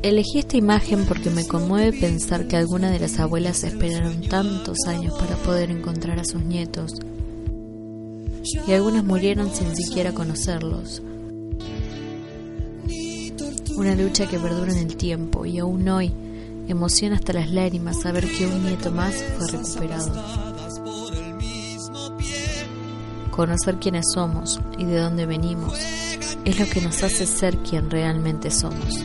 Elegí esta imagen porque me conmueve pensar que algunas de las abuelas esperaron tantos años para poder encontrar a sus nietos y algunas murieron sin siquiera conocerlos. Una lucha que perdura en el tiempo y aún hoy emociona hasta las lágrimas saber que un nieto más fue recuperado. Conocer quiénes somos y de dónde venimos es lo que nos hace ser quien realmente somos.